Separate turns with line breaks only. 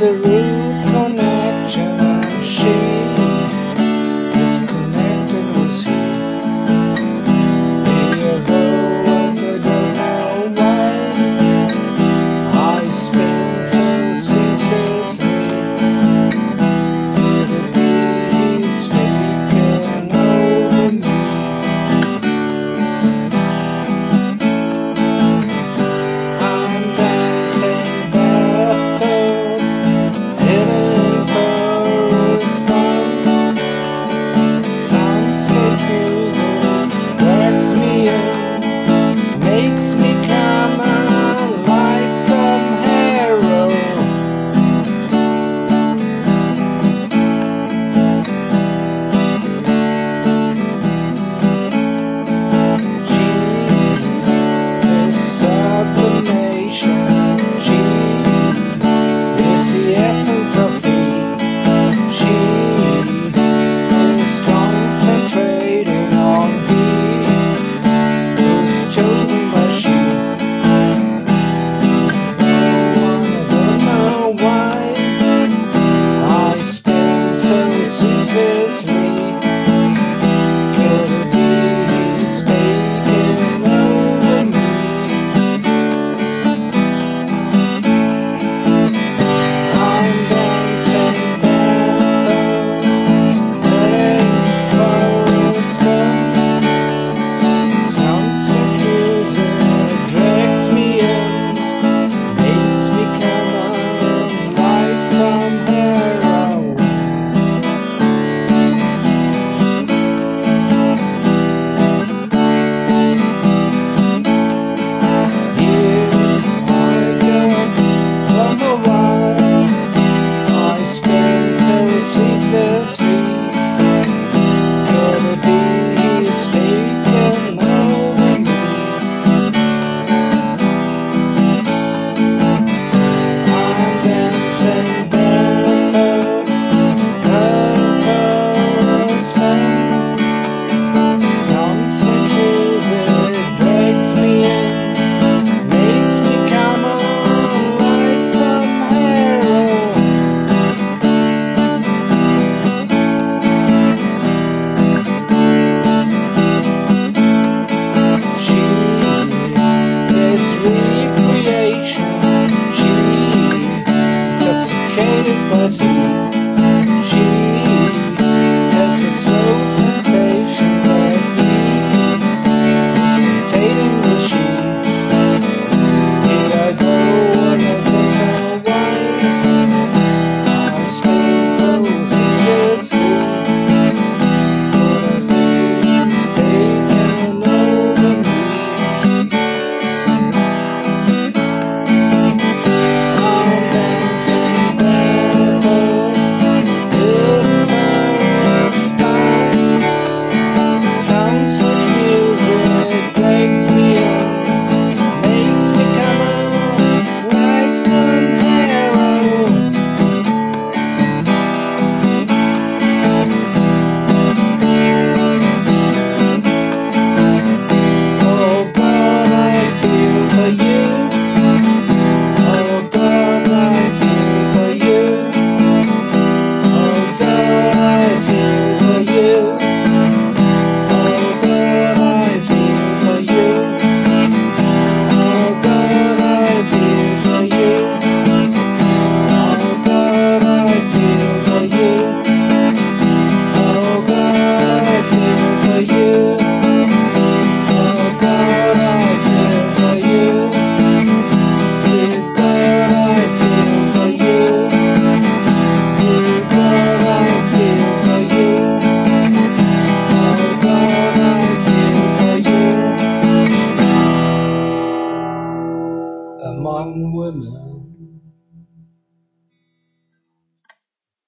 misery.